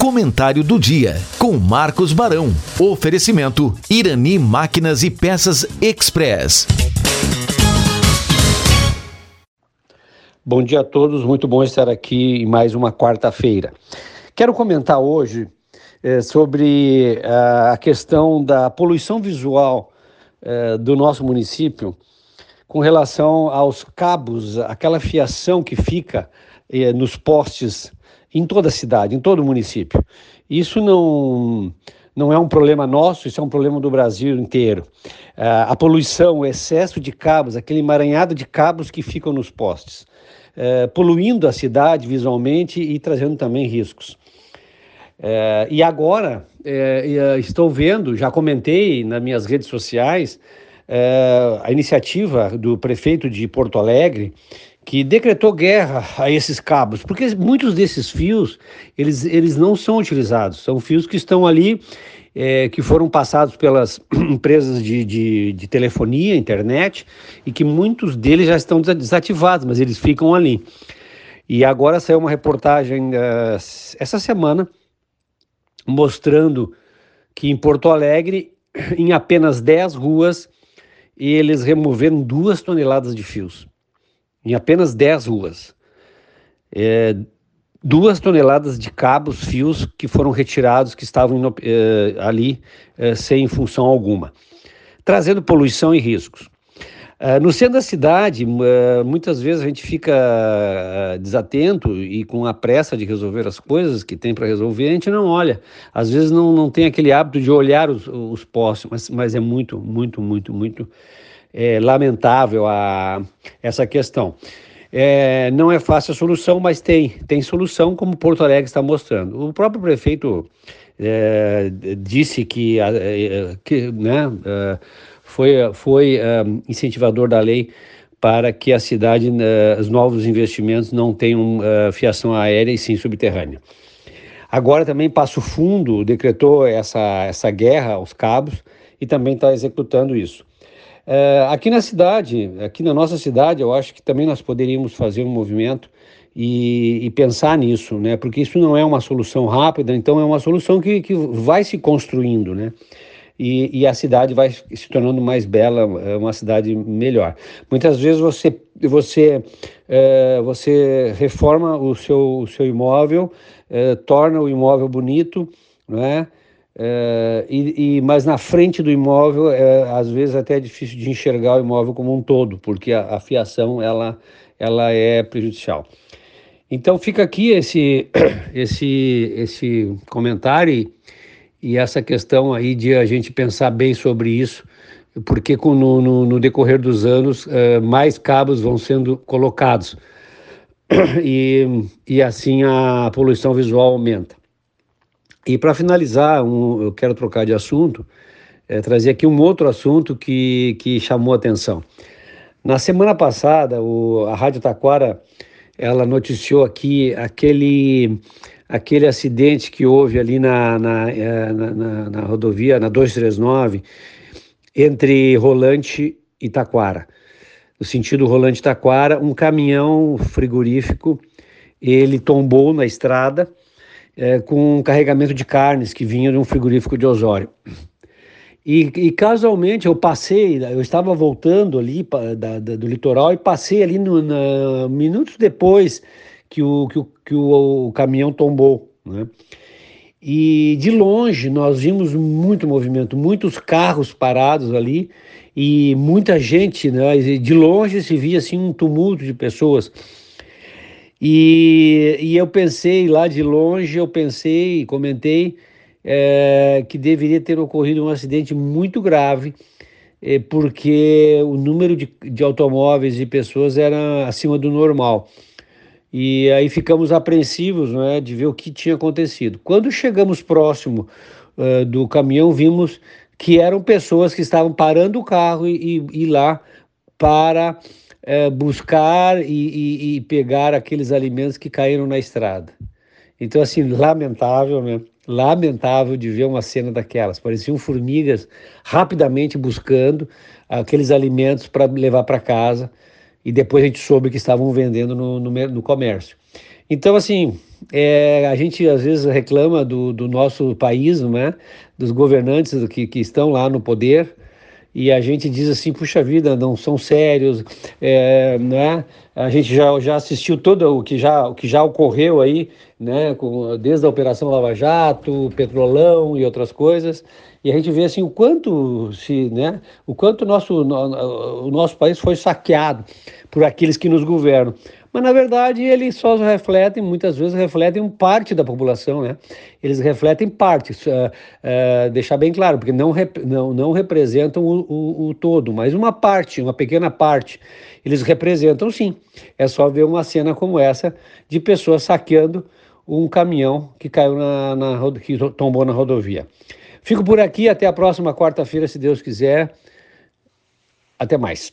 Comentário do dia com Marcos Barão. Oferecimento Irani Máquinas e Peças Express. Bom dia a todos, muito bom estar aqui em mais uma quarta-feira. Quero comentar hoje é, sobre uh, a questão da poluição visual uh, do nosso município com relação aos cabos, aquela fiação que fica uh, nos postes em toda a cidade, em todo o município. Isso não, não é um problema nosso, isso é um problema do Brasil inteiro. a poluição, o excesso de cabos, aquele emaranhado de cabos que ficam nos postes é, poluindo a cidade visualmente e trazendo também riscos. É, e agora é, estou vendo, já comentei nas minhas redes sociais, a iniciativa do prefeito de Porto Alegre, que decretou guerra a esses cabos, porque muitos desses fios eles, eles não são utilizados, são fios que estão ali é, que foram passados pelas empresas de, de, de, telefonia, internet, e que muitos deles já estão desativados, mas eles ficam ali. E agora saiu uma reportagem uh, essa semana mostrando que em Porto Alegre, em apenas 10 ruas, eles removeram duas toneladas de fios. Em apenas 10 ruas. É, duas toneladas de cabos, fios que foram retirados, que estavam eh, ali eh, sem função alguma, trazendo poluição e riscos. Uh, no centro da cidade, uh, muitas vezes a gente fica uh, desatento e com a pressa de resolver as coisas que tem para resolver, a gente não olha. Às vezes não, não tem aquele hábito de olhar os, os postes, mas, mas é muito, muito, muito, muito é, lamentável a, essa questão. É, não é fácil a solução, mas tem, tem solução, como Porto Alegre está mostrando. O próprio prefeito é, disse que, é, que né, é, foi, foi é, incentivador da lei para que a cidade, os novos investimentos não tenham fiação aérea e sim subterrânea. Agora também Passo Fundo decretou essa, essa guerra aos cabos e também está executando isso. É, aqui na cidade, aqui na nossa cidade, eu acho que também nós poderíamos fazer um movimento e, e, pensar nisso, né? Porque isso não é uma solução rápida, então é uma solução que, que vai se construindo, né? E, e, a cidade vai se tornando mais bela, é uma cidade melhor. Muitas vezes você você é, você reforma o seu, o seu imóvel, é, torna o imóvel bonito, não é? É, e, e, mas na frente do imóvel, é, às vezes até é difícil de enxergar o imóvel como um todo, porque a, a fiação ela, ela é prejudicial. Então fica aqui esse, esse, esse comentário e, e essa questão aí de a gente pensar bem sobre isso, porque com, no, no, no decorrer dos anos é, mais cabos vão sendo colocados e, e assim a poluição visual aumenta. E para finalizar, um, eu quero trocar de assunto, é, trazer aqui um outro assunto que, que chamou atenção. Na semana passada, o, a Rádio Taquara ela noticiou aqui aquele, aquele acidente que houve ali na, na, é, na, na, na rodovia, na 239, entre Rolante e Taquara. No sentido Rolante-Taquara, um caminhão frigorífico, ele tombou na estrada, é, com um carregamento de carnes que vinha de um frigorífico de Osório. E, e, casualmente eu passei, eu estava voltando ali da, da, do litoral e passei ali no, na, minutos depois que o, que o, que o, o caminhão tombou. Né? E de longe nós vimos muito movimento, muitos carros parados ali e muita gente, né? de longe se via assim um tumulto de pessoas. E, e eu pensei lá de longe, eu pensei, comentei é, que deveria ter ocorrido um acidente muito grave, é, porque o número de, de automóveis e pessoas era acima do normal. E aí ficamos apreensivos né, de ver o que tinha acontecido. Quando chegamos próximo uh, do caminhão, vimos que eram pessoas que estavam parando o carro e, e, e lá para é, buscar e, e, e, pegar aqueles alimentos que caíram na estrada. Então, assim, lamentável, né? Lamentável de ver uma cena daquelas. Pareciam formigas rapidamente buscando aqueles alimentos para levar para casa e depois a gente soube que estavam vendendo no, no, no comércio. Então, assim, é, a gente às vezes reclama do, do nosso país, né? dos governantes que, que estão lá no poder, e a gente diz assim, puxa vida, não são sérios, é, né? A gente já, já assistiu todo o que já, o que já ocorreu aí, né? Com, desde a Operação Lava Jato, Petrolão e outras coisas, e a gente vê assim o quanto se, né? O quanto nosso, o nosso país foi saqueado por aqueles que nos governam mas na verdade eles só refletem, muitas vezes refletem parte da população, né? Eles refletem parte, uh, uh, deixar bem claro, porque não, rep não, não representam o, o, o, todo, mas uma parte, uma pequena parte, eles representam sim. É só ver uma cena como essa de pessoas saqueando um caminhão que caiu na, na que tombou na rodovia. Fico por aqui, até a próxima quarta-feira, se Deus quiser. Até mais.